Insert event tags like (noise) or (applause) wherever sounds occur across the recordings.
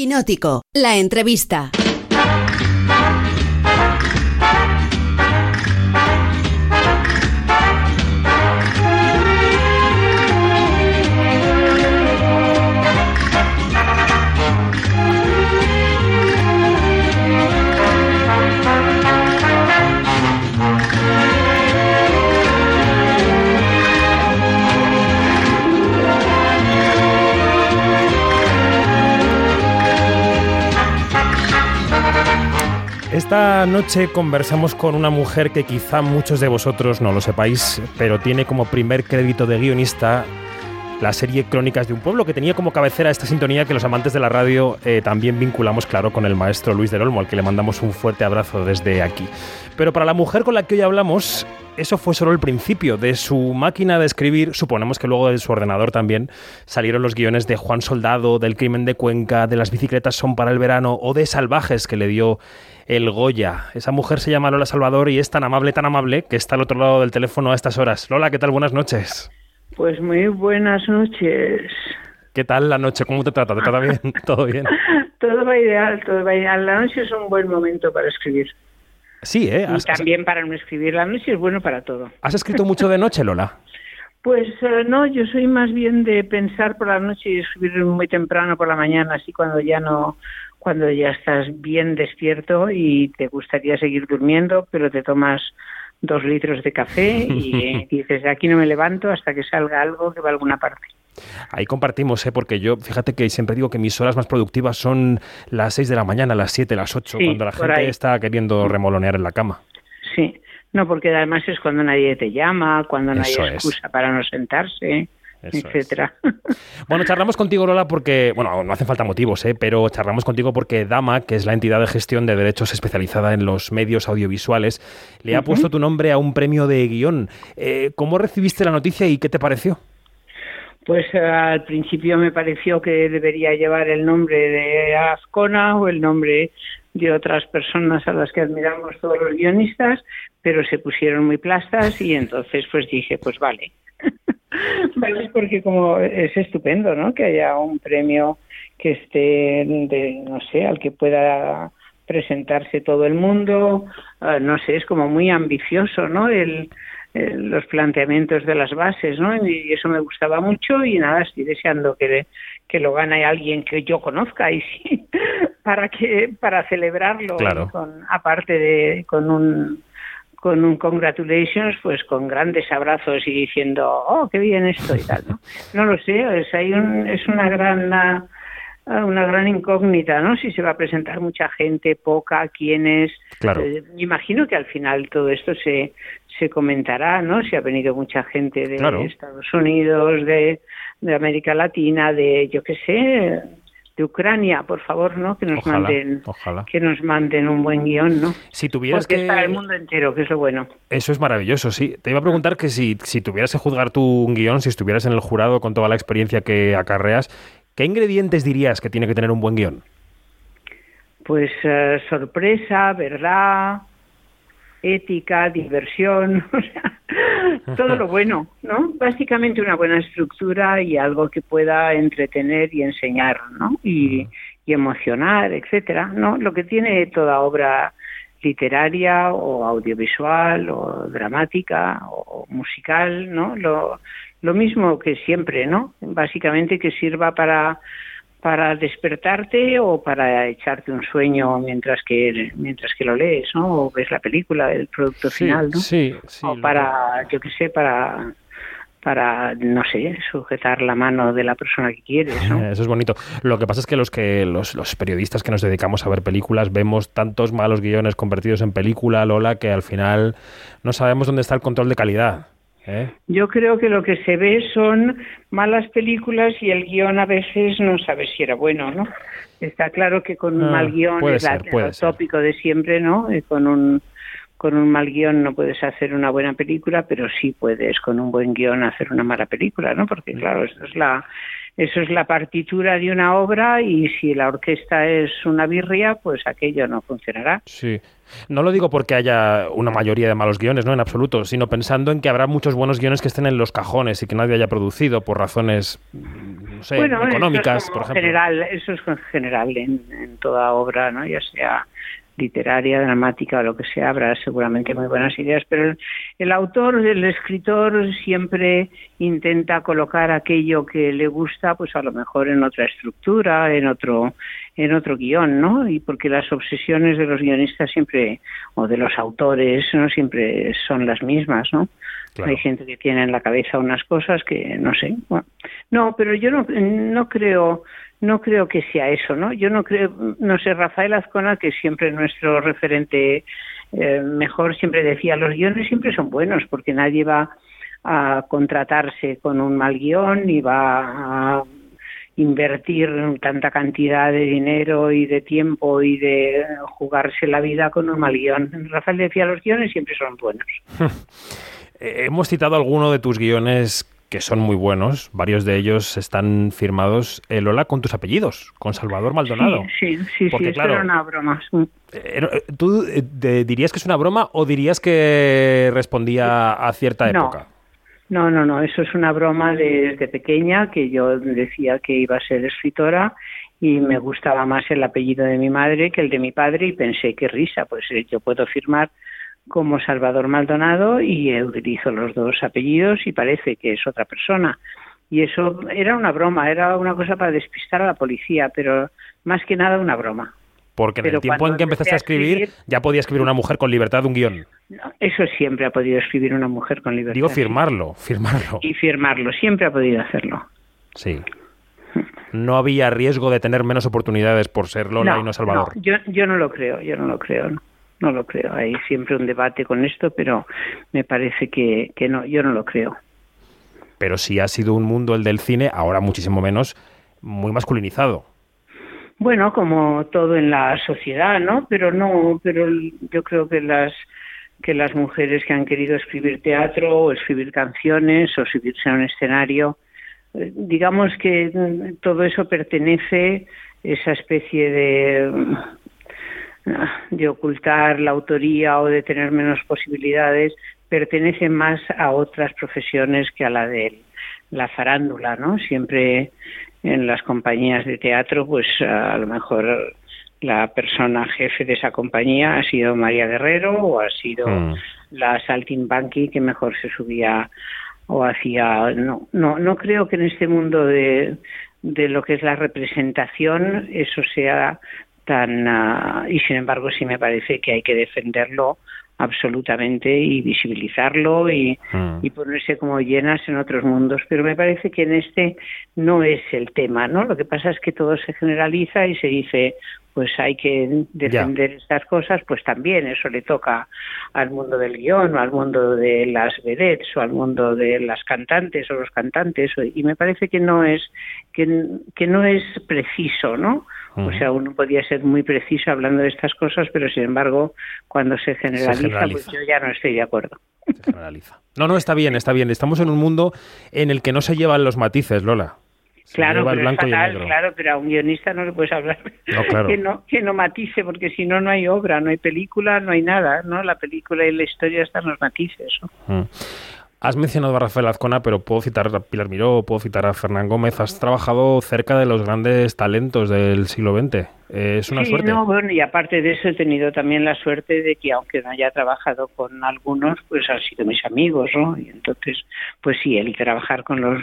Quinótico, la entrevista. Esta noche conversamos con una mujer que quizá muchos de vosotros no lo sepáis, pero tiene como primer crédito de guionista la serie Crónicas de un pueblo, que tenía como cabecera esta sintonía que los amantes de la radio eh, también vinculamos, claro, con el maestro Luis del Olmo, al que le mandamos un fuerte abrazo desde aquí. Pero para la mujer con la que hoy hablamos, eso fue solo el principio. De su máquina de escribir, suponemos que luego de su ordenador también, salieron los guiones de Juan Soldado, del crimen de Cuenca, de las bicicletas son para el verano o de Salvajes que le dio el Goya. Esa mujer se llama Lola Salvador y es tan amable, tan amable, que está al otro lado del teléfono a estas horas. Lola, ¿qué tal? Buenas noches. Pues muy buenas noches. ¿Qué tal la noche? ¿Cómo te trata? ¿Te trata bien? (laughs) ¿Todo bien? (laughs) todo va ideal, todo va ideal. La noche es un buen momento para escribir. Sí, ¿eh? y también para no escribir. La noche es bueno para todo. ¿Has escrito mucho de noche, Lola? (laughs) Pues eh, no, yo soy más bien de pensar por la noche y escribir muy temprano por la mañana, así cuando ya no, cuando ya estás bien despierto y te gustaría seguir durmiendo, pero te tomas dos litros de café y (laughs) dices, aquí no me levanto hasta que salga algo que va a alguna parte. Ahí compartimos, ¿eh? porque yo, fíjate que siempre digo que mis horas más productivas son las 6 de la mañana, las 7, las 8, cuando la gente está queriendo remolonear en la cama. Sí, no, porque además es cuando nadie te llama, cuando no hay excusa para no sentarse etcétera. (laughs) Bueno, charlamos contigo, Lola, porque, bueno, no hacen falta motivos, ¿eh? pero charlamos contigo porque Dama, que es la entidad de gestión de derechos especializada en los medios audiovisuales, le ha puesto tu nombre a un premio de guion. Eh, ¿Cómo recibiste la noticia y qué te pareció? Pues eh, al principio me pareció que debería llevar el nombre de Azcona o el nombre de otras personas a las que admiramos todos los guionistas, pero se pusieron muy plastas y entonces pues dije, pues vale. (laughs) vale, porque como es estupendo, ¿no? Que haya un premio que esté, de, no sé, al que pueda presentarse todo el mundo, ah, no sé, es como muy ambicioso, ¿no? El, los planteamientos de las bases, ¿no? Y eso me gustaba mucho y nada, estoy deseando que, que lo gane alguien que yo conozca y sí, (laughs) para que para celebrarlo, con, aparte de con un con un congratulations, pues con grandes abrazos y diciendo, oh, qué bien esto y tal, ¿no? (laughs) No lo sé, es, hay un, es una gran una, gran incógnita, ¿no? Si se va a presentar mucha gente, poca, quiénes. Claro. Eh, me imagino que al final todo esto se, se comentará, ¿no? Si ha venido mucha gente de Estados Unidos, de, de América Latina, de, yo qué sé, de Ucrania, por favor, ¿no? Que nos manden, que nos manden un buen guion, ¿no? Si tuvieras Porque que... el mundo entero, que es lo bueno. Eso es maravilloso, sí. Te iba a preguntar que si, si tuvieras que juzgar tu guion, si estuvieras en el jurado con toda la experiencia que acarreas, ¿qué ingredientes dirías que tiene que tener un buen guion? Pues eh, sorpresa, verdad, ética, diversión, (laughs) o sea, todo lo bueno, ¿no? Básicamente una buena estructura y algo que pueda entretener y enseñar, ¿no? Y, y emocionar, etcétera, ¿no? Lo que tiene toda obra literaria o audiovisual o dramática o musical, ¿no? Lo, lo mismo que siempre, ¿no? Básicamente que sirva para para despertarte o para echarte un sueño mientras que mientras que lo lees, ¿no? O ves la película, el producto final, ¿no? Sí, sí. O para, yo qué sé, para para no sé sujetar la mano de la persona que quieres ¿no? eso es bonito lo que pasa es que los que los, los, periodistas que nos dedicamos a ver películas vemos tantos malos guiones convertidos en película Lola que al final no sabemos dónde está el control de calidad ¿Eh? Yo creo que lo que se ve son malas películas y el guion a veces no sabe si era bueno, ¿no? Está claro que con un ah, mal guion es el tópico de siempre, ¿no? con un con un mal guion no puedes hacer una buena película, pero sí puedes con un buen guion hacer una mala película, ¿no? Porque claro, eso es la eso es la partitura de una obra y si la orquesta es una birria, pues aquello no funcionará. Sí. No lo digo porque haya una mayoría de malos guiones, no en absoluto, sino pensando en que habrá muchos buenos guiones que estén en los cajones y que nadie haya producido por razones no sé, económicas, por ejemplo. General, eso es general en, en toda obra, ¿no? Ya sea literaria, dramática o lo que sea, habrá seguramente muy buenas ideas, pero el, autor, el escritor siempre intenta colocar aquello que le gusta, pues a lo mejor en otra estructura, en otro, en otro guion, ¿no? Y porque las obsesiones de los guionistas siempre, o de los autores, no siempre son las mismas, ¿no? Hay gente que tiene en la cabeza unas cosas que no sé. no, pero yo no, no creo no creo que sea eso, ¿no? Yo no creo, no sé, Rafael Azcona, que siempre nuestro referente eh, mejor, siempre decía, los guiones siempre son buenos porque nadie va a contratarse con un mal guion ni va a invertir tanta cantidad de dinero y de tiempo y de jugarse la vida con un mal guion. Rafael decía, los guiones siempre son buenos. (laughs) Hemos citado alguno de tus guiones que son muy buenos. Varios de ellos están firmados, eh, Lola, con tus apellidos, con Salvador Maldonado. Sí, sí, sí, sí era una broma. Eh, ¿Tú eh, dirías que es una broma o dirías que respondía a cierta época? No, no, no, eso es una broma desde pequeña, que yo decía que iba a ser escritora y me gustaba más el apellido de mi madre que el de mi padre y pensé, qué risa, pues yo puedo firmar como Salvador Maldonado y utilizo los dos apellidos y parece que es otra persona. Y eso era una broma, era una cosa para despistar a la policía, pero más que nada una broma. Porque en el tiempo en que empezaste a escribir, ya podía escribir una mujer con libertad un guion. eso siempre ha podido escribir una mujer con libertad. Digo firmarlo, firmarlo. Y firmarlo, siempre ha podido hacerlo. Sí. No había riesgo de tener menos oportunidades por ser Lola y no Salvador. yo, yo no lo creo, yo no lo creo. No no lo creo. Hay siempre un debate con esto, pero me parece que, que no, yo no lo creo. Pero si ha sido un mundo el del cine, ahora muchísimo menos, muy masculinizado. Bueno, como todo en la sociedad, ¿no? Pero no, pero yo creo que las que las mujeres que han querido escribir teatro o escribir canciones o subirse a un escenario, eh, digamos que todo eso pertenece esa especie de de ocultar la autoría o de tener menos posibilidades pertenece más a otras profesiones que a la de la farándula, ¿no? Siempre en las compañías de teatro, pues a lo mejor la persona jefe de esa compañía ha sido María Guerrero o ha sido mm. la Saltimbanqui que mejor se subía o hacía no no no creo que en este mundo de de lo que es la representación eso sea Ah, y sin embargo sí me parece que hay que defenderlo absolutamente y visibilizarlo y, mm. y, ponerse como llenas en otros mundos. Pero me parece que en este no es el tema, ¿no? Lo que pasa es que todo se generaliza y se dice, pues hay que defender estas cosas, pues también eso le toca al mundo del guion o al mundo de las vedettes o al mundo de las cantantes o los cantantes y me parece que no es que, que no es preciso, ¿no? O sea, uno podía ser muy preciso hablando de estas cosas, pero sin embargo, cuando se generaliza, pues yo ya no estoy de acuerdo. Se generaliza. No, no, está bien, está bien. Estamos en un mundo en el que no se llevan los matices, Lola. claro, pero claro, pero a un guionista no le puedes hablar que, no, que no matice, porque si no, no hay obra, no hay película, no hay nada, ¿no? La película y la historia están los matices. ¿no? Has mencionado a Rafael Azcona, pero puedo citar a Pilar Miró, puedo citar a Fernán Gómez. Has trabajado cerca de los grandes talentos del siglo XX. es una suerte. No, bueno, y aparte de eso he tenido también la suerte de que aunque no haya trabajado con algunos, pues han sido mis amigos, ¿no? Y entonces, pues sí, el trabajar con los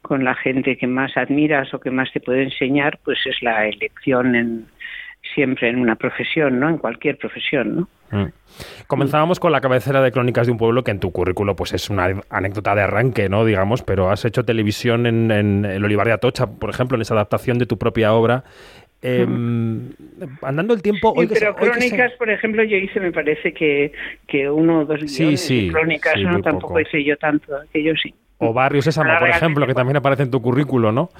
con la gente que más admiras o que más te puede enseñar, pues es la elección en, siempre en una profesión, ¿no? En cualquier profesión, ¿no? Mm. Comenzábamos con la cabecera de Crónicas de un pueblo, que en tu currículo pues es una anécdota de arranque, ¿no? Digamos, pero has hecho televisión en, El Olivar de Atocha, por ejemplo, en esa adaptación de tu propia obra. Em, andando el tiempo... pero Crónicas, por ejemplo, yo hice, me parece que, que uno o dos sí, sí, Crónicas, ¿no? Tampoco hice yo tanto, aquello sí. O Barrio Sésamo, por ejemplo, que también aparece en tu currículo, ¿no?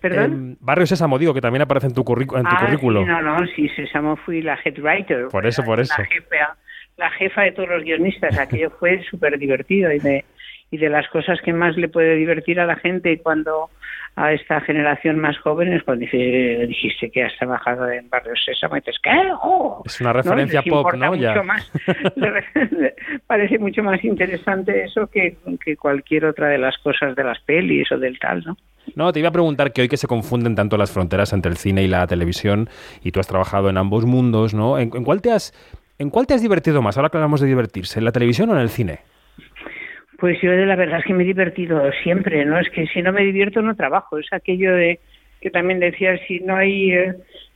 ¿Perdón? Eh, Barrio Sésamo, digo, que también aparece en tu, en tu ah, currículo. No, no, sí, Sésamo fui la head writer. Por eso, por eso. La jefa, la jefa de todos los guionistas, aquello fue súper divertido y de, y de las cosas que más le puede divertir a la gente cuando a esta generación más joven es cuando dijiste que has trabajado en Barrio Sésamo y dices, ¿qué? Oh, es una referencia pop, ¿no? Ya. Más, (laughs) parece mucho más interesante eso que, que cualquier otra de las cosas de las pelis o del tal, ¿no? No, te iba a preguntar que hoy que se confunden tanto las fronteras entre el cine y la televisión, y tú has trabajado en ambos mundos, ¿no? ¿En, cuál, te has, ¿En cuál te has divertido más? Ahora que hablamos de divertirse, ¿en la televisión o en el cine? Pues yo de la verdad es que me he divertido siempre, ¿no? Es que si no me divierto no trabajo, es aquello de que también decía si no hay eh,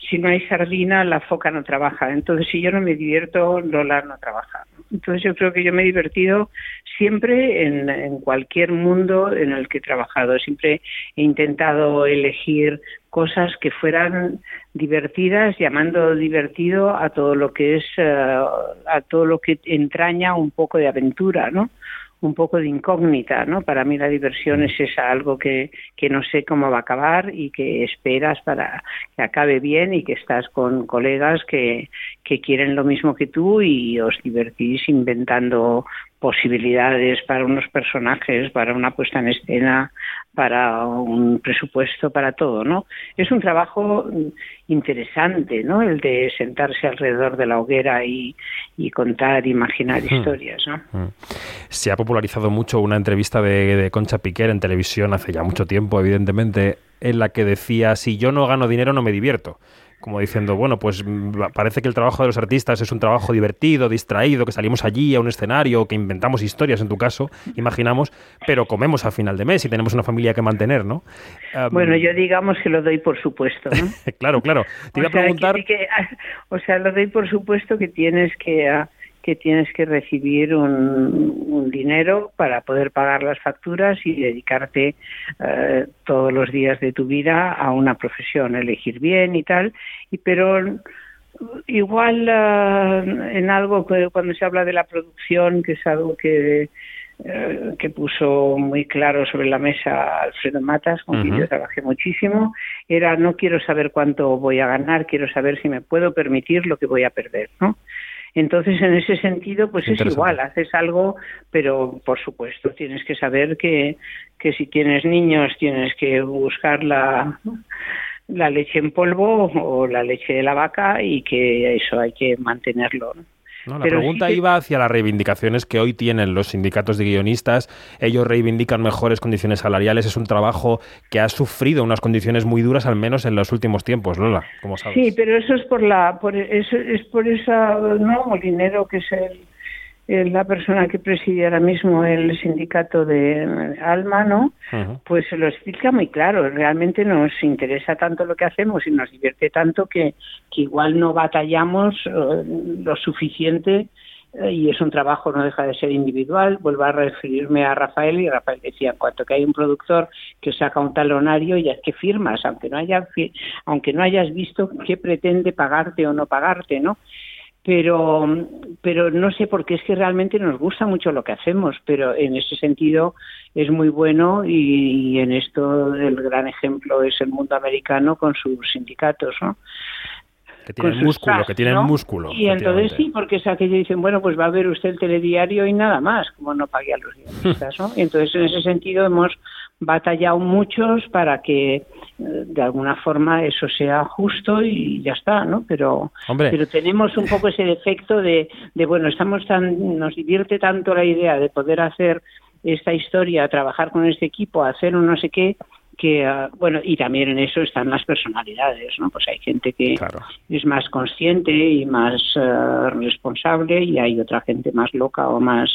si no hay sardina la foca no trabaja. Entonces si yo no me divierto Lola no trabaja. Entonces yo creo que yo me he divertido siempre en, cualquier mundo en el que he trabajado. Siempre he intentado elegir cosas que fueran divertidas llamando divertido a todo lo que es eh, a todo lo que entraña un poco de aventura no un poco de incógnita, ¿no? Para mí la diversión es esa, algo que, que no sé cómo va a acabar y que esperas para que acabe bien y que estás con colegas que, que quieren lo mismo que tú y os divertís inventando posibilidades para unos personajes, para una puesta en escena, para un presupuesto, para todo, ¿no? Es un trabajo interesante, ¿no? El de sentarse alrededor de la hoguera y, contar, imaginar historias, ¿no? Se ha popularizado mucho una entrevista de, de Concha Piquer en televisión hace ya mucho tiempo, evidentemente, en la que decía, si yo no gano dinero no me divierto como diciendo, bueno, pues mm, parece que el trabajo de los artistas es un trabajo divertido, distraído, que salimos allí a un escenario, que inventamos historias en tu caso, imaginamos, pero comemos al final de mes y tenemos una familia que mantener, ¿no? bueno, yo digamos que lo doy por supuesto, ¿no? (laughs) claro, claro. Te iba a preguntar... (laughs) o sea, lo doy por supuesto que tienes que... Ah, que tienes que recibir un, dinero para poder pagar las facturas y dedicarte eh, todos los días de tu vida a una profesión, elegir bien y tal, y pero igual eh, en algo que cuando se habla de la producción, que es algo que eh, que puso muy claro sobre la mesa Alfredo Matas, con quien yo trabajé muchísimo, era no quiero saber cuánto voy a ganar, quiero saber si me puedo permitir lo que voy a perder, ¿no? Entonces, en ese sentido, pues es igual, haces algo, pero por supuesto tienes que saber que, que si tienes niños tienes que buscar la, la leche en polvo o la leche de la vaca y que eso hay que mantenerlo. ¿no? La pregunta iba hacia las reivindicaciones que hoy tienen los sindicatos de guionistas. Ellos reivindican mejores condiciones salariales. Es un trabajo que ha sufrido unas condiciones muy duras, al menos en los últimos tiempos, Lola, como sabes. Sí, pero eso es por la, por eso, es por esa, no, Molinero, que es el la persona que preside ahora mismo el sindicato de Alma, ¿no? Pues se lo explica muy claro. Realmente nos interesa tanto lo que hacemos y nos divierte tanto que, que igual no batallamos eh, lo suficiente eh, y es un trabajo, no deja de ser individual. Vuelvo a referirme a Rafael y Rafael decía, en cuanto que hay un productor que saca un talonario, ya es que firmas, aunque no, haya, aunque no hayas visto qué pretende pagarte o no pagarte, ¿no? Pero pero no sé porque es que realmente nos gusta mucho lo que hacemos pero en ese sentido es muy bueno y, en esto el gran ejemplo es el mundo americano con sus sindicatos no que tienen músculo, que tienen músculo. Y entonces sí, porque es aquello dicen, bueno, pues va a ver usted el telediario y nada más, como no pague a los (laughs) guionistas, ¿no? Y entonces en ese sentido hemos batallado muchos para que de alguna forma eso sea justo y ya está, ¿no? Pero, pero tenemos un poco ese defecto de, de, bueno, estamos tan, nos divierte tanto la idea de poder hacer esta historia, trabajar con este equipo, hacer un no sé qué, que ah, bueno y también en eso están las personalidades no pues hay gente que es más consciente y más ah, responsable y hay otra gente más loca o más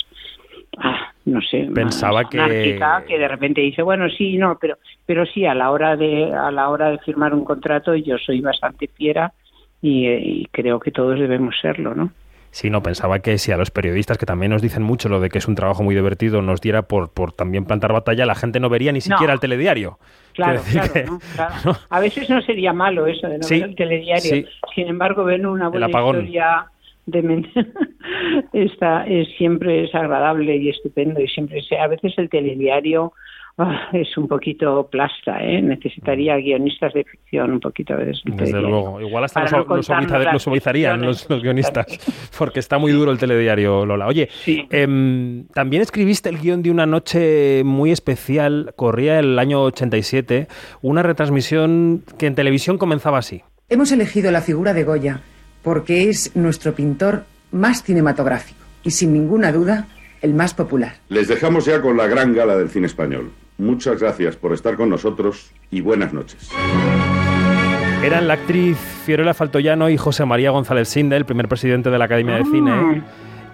ah, no sé pensaba que que de repente dice bueno sí no pero pero sí a la hora de a la hora de firmar un contrato yo soy bastante fiera y, y creo que todos debemos serlo no Sí, no, pensaba que si a los periodistas, que también nos dicen mucho lo de que es un trabajo muy divertido, nos diera por, por también plantar batalla, la gente no vería ni siquiera el telediario. Claro, claro, (laughs) A veces no sería malo eso de no ver el telediario. Sin embargo, ven una buena historia de (laughs) Esta es siempre es agradable y estupendo y siempre a veces el telediario ah, es un poquito plasta, ¿eh? necesitaría guionistas de ficción un poquito de Desde luego, igual hasta los, no suavizarían los, guionistas, (laughs) porque está muy duro el telediario, Lola. Oye, em, también escribiste el guion de una noche muy especial, corría el año 87, una retransmisión que en televisión comenzaba así. Hemos elegido la figura de Goya porque es nuestro pintor más cinematográfico y sin ninguna duda el más popular. Les dejamos ya con la gran gala del cine español. Muchas gracias por estar con nosotros y buenas noches. Eran la actriz Fiorella Faltoyano y José María González Sinde, el primer presidente de la Academia de Cine, ah.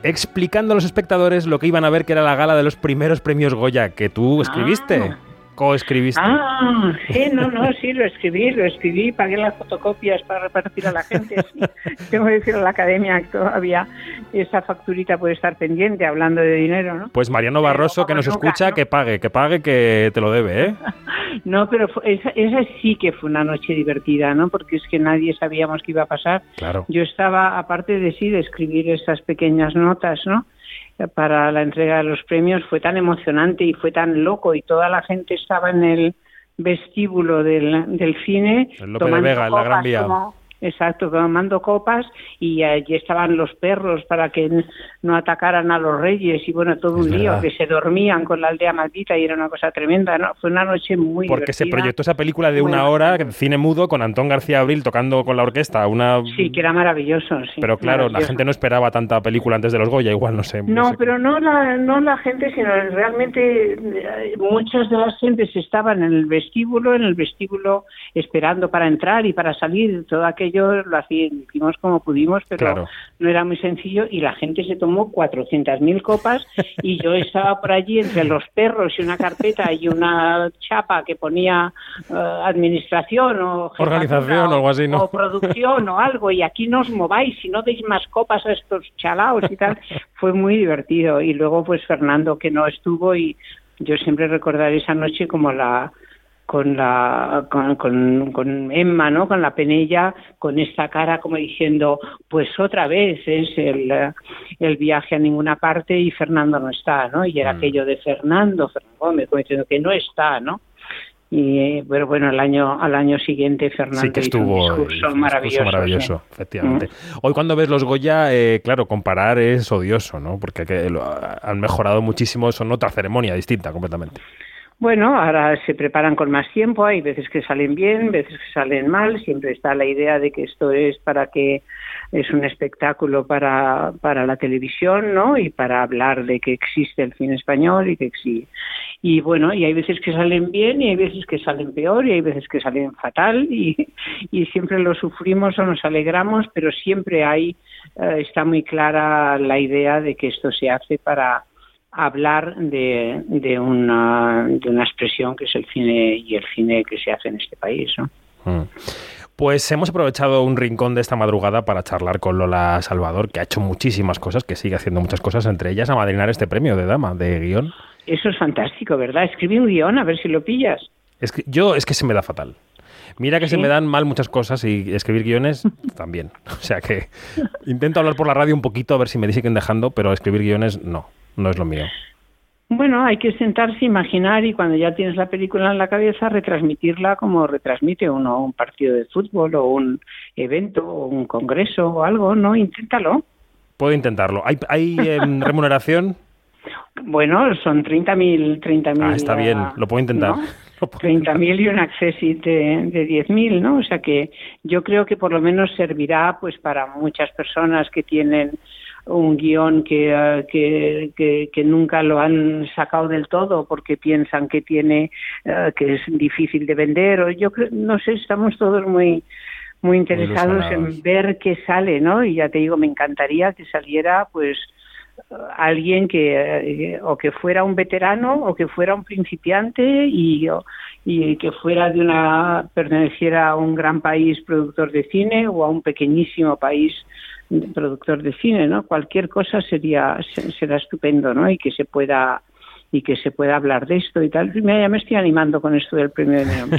explicando a los espectadores lo que iban a ver que era la gala de los primeros premios Goya que tú escribiste. Coescribiste. Ah, sí, (laughs) no, no, sí, lo escribí, lo escribí, pagué las fotocopias para repartir a la gente. (laughs) Tengo que decir a la academia que todavía esa facturita puede estar pendiente hablando de dinero, ¿no? Pues Mariano Barroso, que nos escucha, que pague, que pague, que te lo debe, ¿eh? (laughs) no, pero esa, esa, sí que fue una noche divertida, ¿no? Porque es que nadie sabíamos qué iba a pasar. Claro. Yo estaba, aparte de sí, de escribir esas pequeñas notas, ¿no? Para la entrega de los premios fue tan emocionante y fue tan loco y toda la gente estaba en el vestíbulo del, del cine. El López de Vega, en la Gran Vía. Exacto, tomando copas y allí estaban los perros para que no atacaran a los reyes y bueno, todo un lío, que se dormían con la aldea maldita y era una cosa tremenda, ¿no? Fue una noche muy Porque se proyectó esa película de una hora, cine mudo, con Antón García Abril tocando con la orquesta, una... Sí, que era maravilloso, sí. Pero claro, la gente no esperaba tanta película antes de los Goya, igual, no sé. No, pero no la, no la gente, sino realmente eh, muchas de las gentes estaban en el vestíbulo, en el vestíbulo esperando para entrar y para salir, todo aquello lo hicimos como pudimos, pero no era muy sencillo y la gente se tomó 400.000 copas y yo estaba por allí entre los perros y una carpeta y una chapa que ponía eh, administración o organización o, algo así, ¿no? o producción o algo y aquí no os mováis y no deis más copas a estos chalaos y tal. Fue muy divertido y luego pues Fernando que no estuvo y yo siempre recordaré esa noche como la con la con, con, Emma no con la penella con esta cara como diciendo pues otra vez es el, el viaje a ninguna parte y Fernando no está no y era mm. aquello de Fernando Fernando Gómez como diciendo que no está no y pero bueno el año al año siguiente Fernando sí que estuvo hizo un discurso maravilloso, maravilloso efectivamente. Mm. hoy cuando ves los Goya eh, claro comparar es odioso no porque han mejorado muchísimo son otra ceremonia distinta completamente bueno, ahora se preparan con más tiempo, hay veces que salen bien, veces que salen mal, siempre está la idea de que esto es para que es un espectáculo para, para la televisión, ¿no? Y para hablar de que existe el cine español y que existe. Y bueno, y hay veces que salen bien y hay veces que salen peor y hay veces que salen fatal y, y siempre lo sufrimos o nos alegramos, pero siempre hay, eh, está muy clara la idea de que esto se hace para hablar de, de, una, de una expresión que es el cine y el cine que se hace en este país. ¿no? Mm. Pues hemos aprovechado un rincón de esta madrugada para charlar con Lola Salvador, que ha hecho muchísimas cosas, que sigue haciendo muchas cosas, entre ellas a madrinar este premio de dama, de guion. Eso es fantástico, ¿verdad? Escribe un guion a ver si lo pillas. Es que, yo es que se me da fatal. Mira que se me dan mal muchas cosas y escribir guiones (laughs) también. O sea que intento hablar por la radio un poquito a ver si me siguen dejando, pero escribir guiones no no es lo mío. Bueno, hay que sentarse, imaginar y cuando ya tienes la película en la cabeza, retransmitirla como retransmite uno un partido de fútbol o un evento o un congreso o algo, ¿no? Inténtalo. Puedo intentarlo. ¿Hay, hay em, (laughs) remuneración? Bueno, son 30.000. 30 ah, está bien, lo puedo intentar. 30.000 (laughs) y un accessit de, de 10.000, ¿no? O sea que yo creo que por lo menos servirá pues para muchas personas que tienen un guion eh, que, que, que, nunca lo han sacado del todo porque piensan que tiene eh, que es difícil de vender o yo no sé estamos todos muy muy interesados en ver qué sale no y ya te digo me encantaría que saliera pues alguien que eh, o que fuera un veterano o que fuera un principiante y, y que fuera de una perteneciera a un gran país productor de cine o a un pequeñísimo país productor de cine, ¿no? Cualquier cosa sería será estupendo, ¿no? Y que se pueda y que se pueda hablar de esto y tal. Ya me estoy animando con esto del premio de mi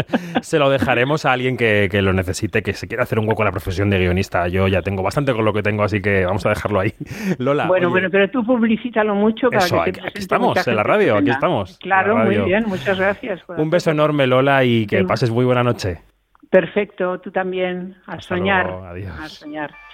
(laughs) se lo dejaremos a alguien que, lo necesite, que se quiera hacer un hueco en la profesión de guionista. Yo ya tengo bastante con lo que tengo, así que vamos a dejarlo ahí. (laughs) Lola. Bueno, bueno, pero tú publicítalo mucho para que aquí, aquí estamos, en la radio, aquí estamos. Claro, muy bien, muchas gracias. Un beso enorme, Lola, y que pases muy buena noche. Perfecto, tú también. A soñar. A soñar.